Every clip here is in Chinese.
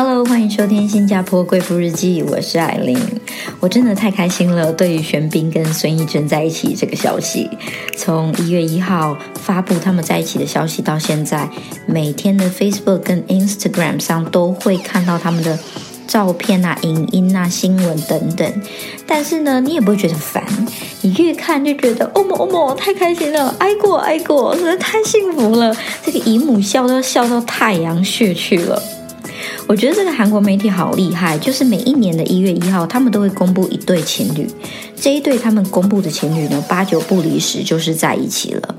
Hello，欢迎收听《新加坡贵妇日记》，我是艾琳。我真的太开心了，对于玄彬跟孙艺珍在一起这个消息，从一月一号发布他们在一起的消息到现在，每天的 Facebook 跟 Instagram 上都会看到他们的照片啊、影音啊、新闻等等。但是呢，你也不会觉得烦，你越看就觉得哦莫哦莫，太开心了，爱过爱过，真的太幸福了。这个姨母笑都要笑到太阳穴去了。我觉得这个韩国媒体好厉害，就是每一年的一月一号，他们都会公布一对情侣。这一对他们公布的情侣呢，八九不离十，就是在一起了。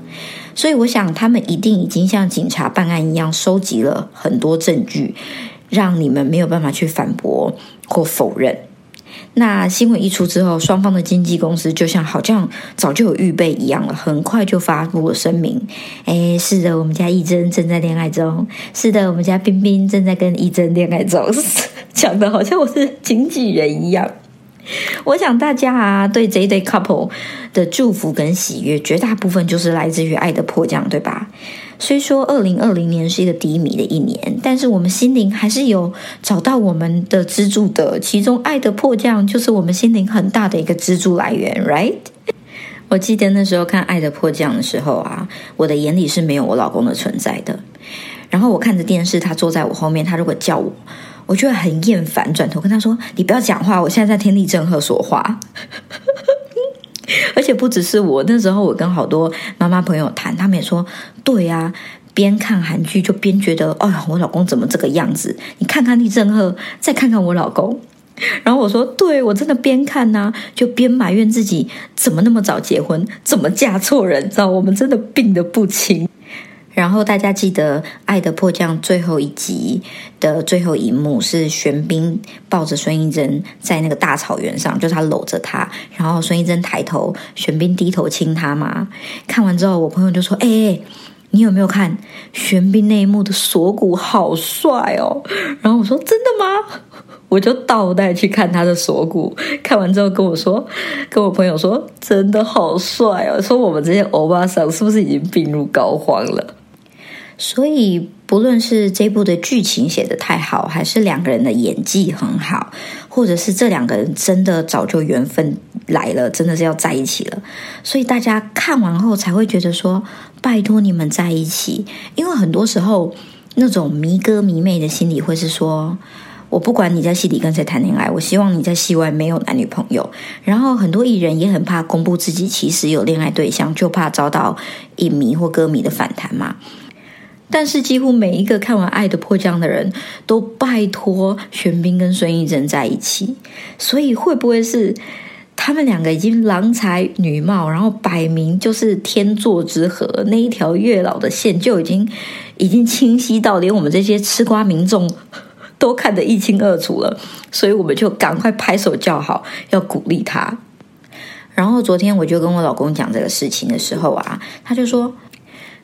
所以我想，他们一定已经像警察办案一样，收集了很多证据，让你们没有办法去反驳或否认。那新闻一出之后，双方的经纪公司就像好像早就有预备一样了，很快就发布了声明。哎，是的，我们家义珍正在恋爱中。是的，我们家冰冰正在跟义珍恋爱中。讲的好像我是经纪人一样。我想大家啊，对这一对 couple 的祝福跟喜悦，绝大部分就是来自于《爱的迫降》，对吧？虽说二零二零年是一个低迷的一年，但是我们心灵还是有找到我们的支柱的。其中，《爱的迫降》就是我们心灵很大的一个支柱来源，right？我记得那时候看《爱的迫降》的时候啊，我的眼里是没有我老公的存在的。然后我看着电视，他坐在我后面，他如果叫我，我就会很厌烦，转头跟他说：“你不要讲话，我现在在听李正赫说话。”而且不只是我，那时候我跟好多妈妈朋友谈，他们也说：“对呀，边看韩剧就边觉得，哎呀，我老公怎么这个样子？你看看李正赫，再看看我老公。”然后我说：“对我真的边看呢，就边埋怨自己怎么那么早结婚，怎么嫁错人？知道我们真的病得不轻。”然后大家记得《爱的迫降》最后一集的最后一幕是玄彬抱着孙艺珍在那个大草原上，就是他搂着她，然后孙艺珍抬头，玄彬低头亲她嘛。看完之后，我朋友就说：“哎，你有没有看玄彬那一幕的锁骨好帅哦？”然后我说：“真的吗？” 我就倒带去看他的锁骨，看完之后跟我说，跟我朋友说：“真的好帅哦！”说我们这些欧巴桑是不是已经病入膏肓了？所以，不论是这部的剧情写的太好，还是两个人的演技很好，或者是这两个人真的早就缘分来了，真的是要在一起了，所以大家看完后才会觉得说：“拜托你们在一起。”因为很多时候，那种迷哥迷妹的心理会是说：“我不管你在戏里跟谁谈恋爱，我希望你在戏外没有男女朋友。”然后很多艺人也很怕公布自己其实有恋爱对象，就怕遭到影迷或歌迷的反弹嘛。但是几乎每一个看完《爱的迫降》的人都拜托玄彬跟孙艺珍在一起，所以会不会是他们两个已经郎才女貌，然后摆明就是天作之合？那一条月老的线就已经已经清晰到连我们这些吃瓜民众都看得一清二楚了，所以我们就赶快拍手叫好，要鼓励他。然后昨天我就跟我老公讲这个事情的时候啊，他就说。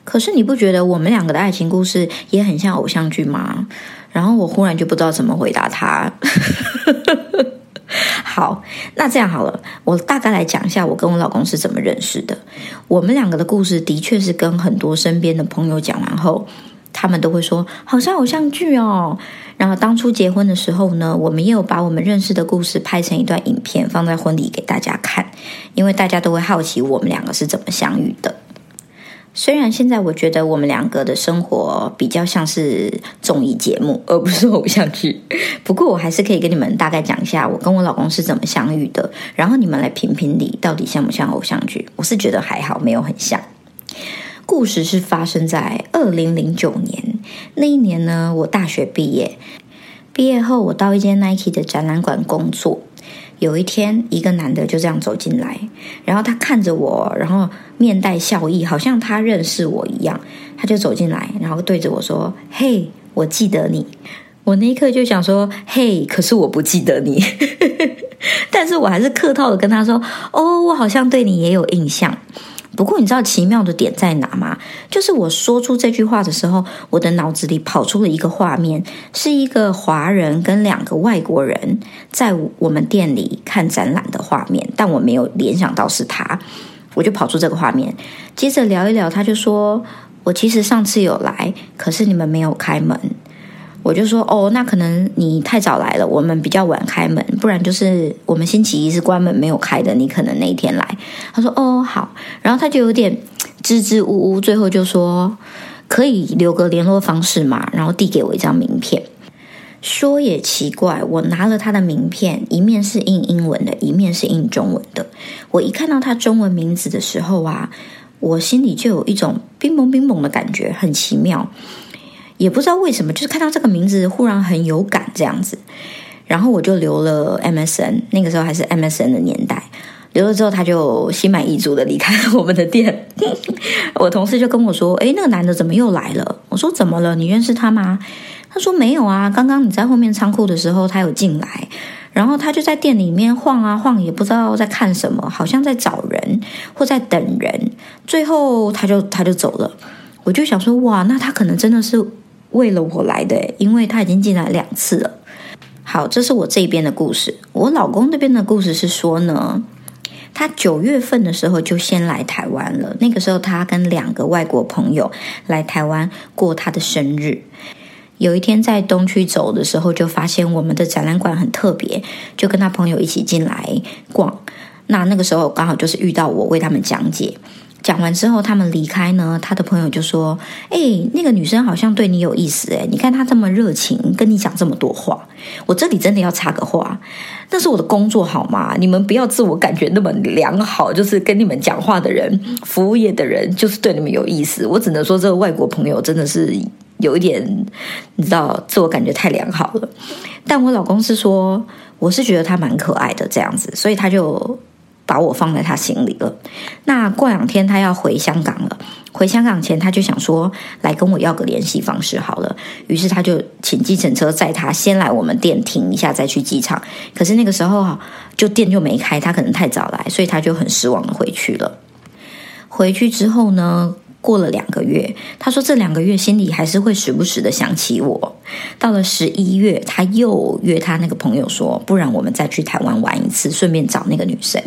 可是你不觉得我们两个的爱情故事也很像偶像剧吗？然后我忽然就不知道怎么回答他。好，那这样好了，我大概来讲一下我跟我老公是怎么认识的。我们两个的故事的确是跟很多身边的朋友讲完后，他们都会说好像偶像剧哦。然后当初结婚的时候呢，我们也有把我们认识的故事拍成一段影片放在婚礼给大家看，因为大家都会好奇我们两个是怎么相遇的。虽然现在我觉得我们两个的生活比较像是综艺节目，而不是偶像剧，不过我还是可以跟你们大概讲一下我跟我老公是怎么相遇的，然后你们来评评理，到底像不像偶像剧？我是觉得还好，没有很像。故事是发生在二零零九年那一年呢，我大学毕业，毕业后我到一间 Nike 的展览馆工作。有一天，一个男的就这样走进来，然后他看着我，然后面带笑意，好像他认识我一样。他就走进来，然后对着我说：“嘿，我记得你。”我那一刻就想说：“嘿，可是我不记得你。”但是我还是客套的跟他说：“哦，我好像对你也有印象。”不过你知道奇妙的点在哪吗？就是我说出这句话的时候，我的脑子里跑出了一个画面，是一个华人跟两个外国人在我们店里看展览的画面，但我没有联想到是他，我就跑出这个画面。接着聊一聊，他就说：“我其实上次有来，可是你们没有开门。”我就说哦，那可能你太早来了，我们比较晚开门，不然就是我们星期一是关门没有开的，你可能那一天来。他说哦好，然后他就有点支支吾吾，最后就说可以留个联络方式嘛，然后递给我一张名片。说也奇怪，我拿了他的名片，一面是印英文的，一面是印中文的。我一看到他中文名字的时候啊，我心里就有一种冰崩冰崩的感觉，很奇妙。也不知道为什么，就是看到这个名字忽然很有感这样子，然后我就留了 MSN，那个时候还是 MSN 的年代，留了之后他就心满意足的离开了我们的店。我同事就跟我说：“诶，那个男的怎么又来了？”我说：“怎么了？你认识他吗？”他说：“没有啊，刚刚你在后面仓库的时候，他有进来，然后他就在店里面晃啊晃，也不知道在看什么，好像在找人或在等人，最后他就他就走了。”我就想说：“哇，那他可能真的是。”为了我来的，因为他已经进来两次了。好，这是我这边的故事。我老公那边的故事是说呢，他九月份的时候就先来台湾了。那个时候他跟两个外国朋友来台湾过他的生日。有一天在东区走的时候，就发现我们的展览馆很特别，就跟他朋友一起进来逛。那那个时候刚好就是遇到我为他们讲解。讲完之后，他们离开呢。他的朋友就说：“哎，那个女生好像对你有意思哎，你看她这么热情，跟你讲这么多话。我这里真的要插个话，那是我的工作好吗？你们不要自我感觉那么良好，就是跟你们讲话的人，服务业的人就是对你们有意思。我只能说，这个外国朋友真的是有一点，你知道，自我感觉太良好了。但我老公是说，我是觉得他蛮可爱的这样子，所以他就。”把我放在他心里了。那过两天他要回香港了，回香港前他就想说来跟我要个联系方式好了。于是他就请计程车载他先来我们店停一下，再去机场。可是那个时候就店就没开，他可能太早来，所以他就很失望的回去了。回去之后呢？过了两个月，他说这两个月心里还是会时不时的想起我。到了十一月，他又约他那个朋友说，不然我们再去台湾玩一次，顺便找那个女生。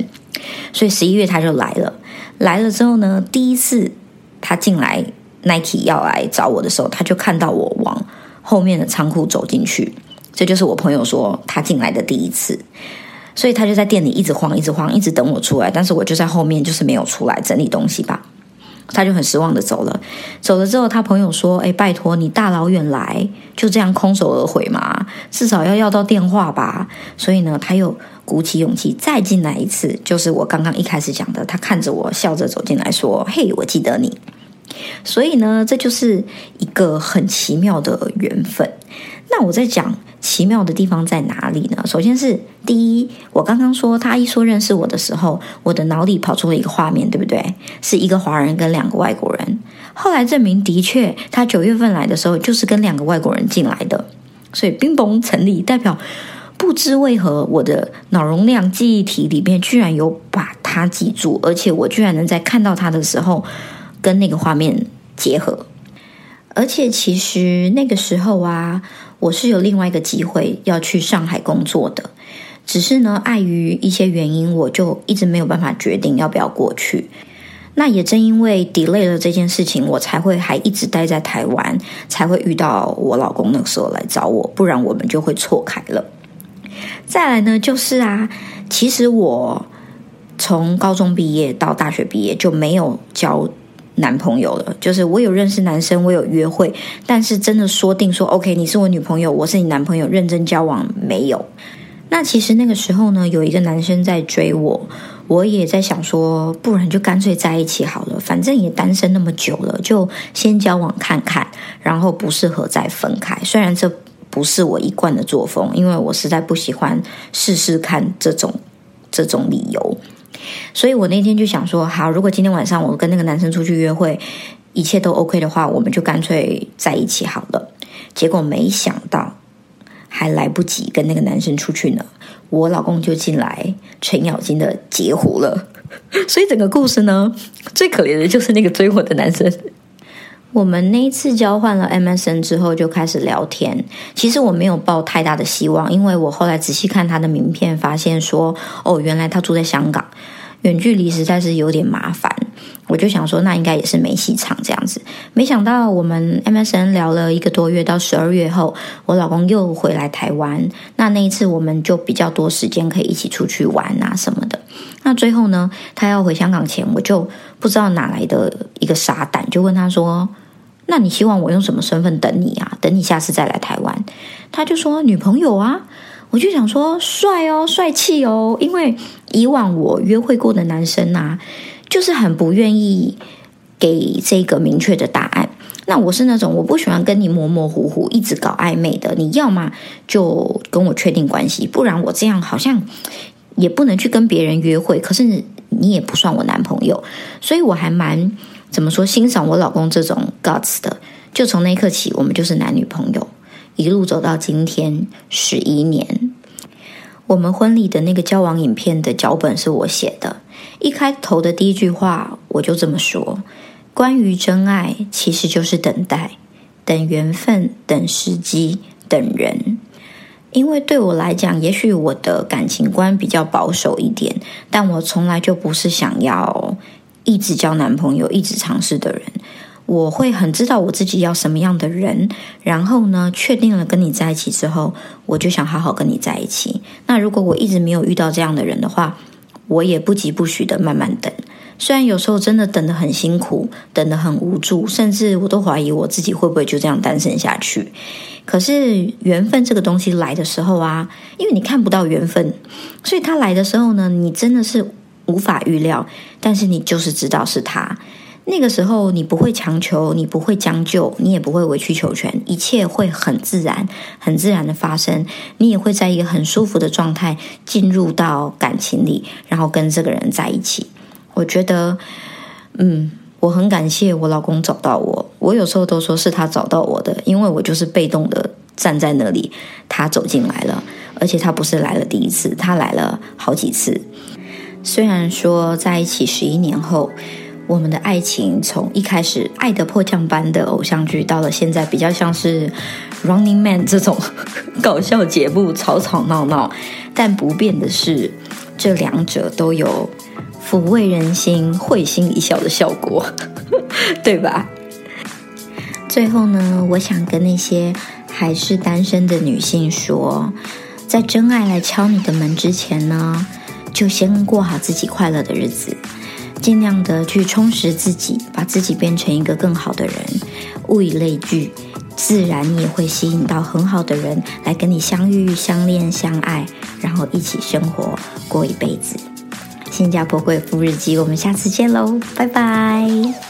所以十一月他就来了。来了之后呢，第一次他进来 Nike 要来找我的时候，他就看到我往后面的仓库走进去。这就是我朋友说他进来的第一次。所以他就在店里一直晃，一直晃，一直等我出来。但是我就在后面，就是没有出来整理东西吧。他就很失望的走了，走了之后，他朋友说：“哎，拜托你大老远来，就这样空手而回嘛？至少要要到电话吧。”所以呢，他又鼓起勇气再进来一次，就是我刚刚一开始讲的，他看着我笑着走进来说：“嘿，我记得你。”所以呢，这就是一个很奇妙的缘分。那我在讲。奇妙的地方在哪里呢？首先是第一，我刚刚说他一说认识我的时候，我的脑里跑出了一个画面，对不对？是一个华人跟两个外国人。后来证明，的确，他九月份来的时候就是跟两个外国人进来的，所以冰崩成立，代表不知为何我的脑容量记忆体里面居然有把他记住，而且我居然能在看到他的时候跟那个画面结合，而且其实那个时候啊。我是有另外一个机会要去上海工作的，只是呢，碍于一些原因，我就一直没有办法决定要不要过去。那也正因为 delay 了这件事情，我才会还一直待在台湾，才会遇到我老公那个时候来找我，不然我们就会错开了。再来呢，就是啊，其实我从高中毕业到大学毕业就没有交。男朋友了，就是我有认识男生，我有约会，但是真的说定说 OK，你是我女朋友，我是你男朋友，认真交往没有？那其实那个时候呢，有一个男生在追我，我也在想说，不然就干脆在一起好了，反正也单身那么久了，就先交往看看，然后不适合再分开。虽然这不是我一贯的作风，因为我实在不喜欢试试看这种这种理由。所以我那天就想说，好，如果今天晚上我跟那个男生出去约会，一切都 OK 的话，我们就干脆在一起好了。结果没想到，还来不及跟那个男生出去呢，我老公就进来程咬金的截胡了。所以整个故事呢，最可怜的就是那个追我的男生。我们那一次交换了 MSN 之后就开始聊天，其实我没有抱太大的希望，因为我后来仔细看他的名片，发现说，哦，原来他住在香港。远距离实在是有点麻烦，我就想说，那应该也是没戏唱这样子。没想到我们 MSN 聊了一个多月，到十二月后，我老公又回来台湾。那那一次我们就比较多时间可以一起出去玩啊什么的。那最后呢，他要回香港前，我就不知道哪来的一个傻胆，就问他说：“那你希望我用什么身份等你啊？等你下次再来台湾？”他就说：“女朋友啊。”我就想说：“帅哦，帅气哦。”因为以往我约会过的男生啊。就是很不愿意给这个明确的答案。那我是那种我不喜欢跟你模模糊糊一直搞暧昧的。你要么就跟我确定关系，不然我这样好像也不能去跟别人约会。可是你也不算我男朋友，所以我还蛮怎么说欣赏我老公这种 guts 的。就从那一刻起，我们就是男女朋友，一路走到今天十一年。我们婚礼的那个交往影片的脚本是我写的。一开头的第一句话，我就这么说：关于真爱，其实就是等待，等缘分，等时机，等人。因为对我来讲，也许我的感情观比较保守一点，但我从来就不是想要一直交男朋友、一直尝试的人。我会很知道我自己要什么样的人，然后呢，确定了跟你在一起之后，我就想好好跟你在一起。那如果我一直没有遇到这样的人的话，我也不急不徐的慢慢等，虽然有时候真的等得很辛苦，等得很无助，甚至我都怀疑我自己会不会就这样单身下去。可是缘分这个东西来的时候啊，因为你看不到缘分，所以他来的时候呢，你真的是无法预料，但是你就是知道是他。那个时候，你不会强求，你不会将就，你也不会委曲求全，一切会很自然、很自然的发生。你也会在一个很舒服的状态进入到感情里，然后跟这个人在一起。我觉得，嗯，我很感谢我老公找到我。我有时候都说是他找到我的，因为我就是被动的站在那里，他走进来了，而且他不是来了第一次，他来了好几次。虽然说在一起十一年后。我们的爱情从一开始爱的迫降般的偶像剧，到了现在比较像是《Running Man》这种搞笑节目，吵吵闹闹。但不变的是，这两者都有抚慰人心、会心一笑的效果，对吧？最后呢，我想跟那些还是单身的女性说，在真爱来敲你的门之前呢，就先过好自己快乐的日子。尽量的去充实自己，把自己变成一个更好的人。物以类聚，自然你也会吸引到很好的人来跟你相遇、相恋、相爱，然后一起生活过一辈子。新加坡贵妇日记，我们下次见喽，拜拜。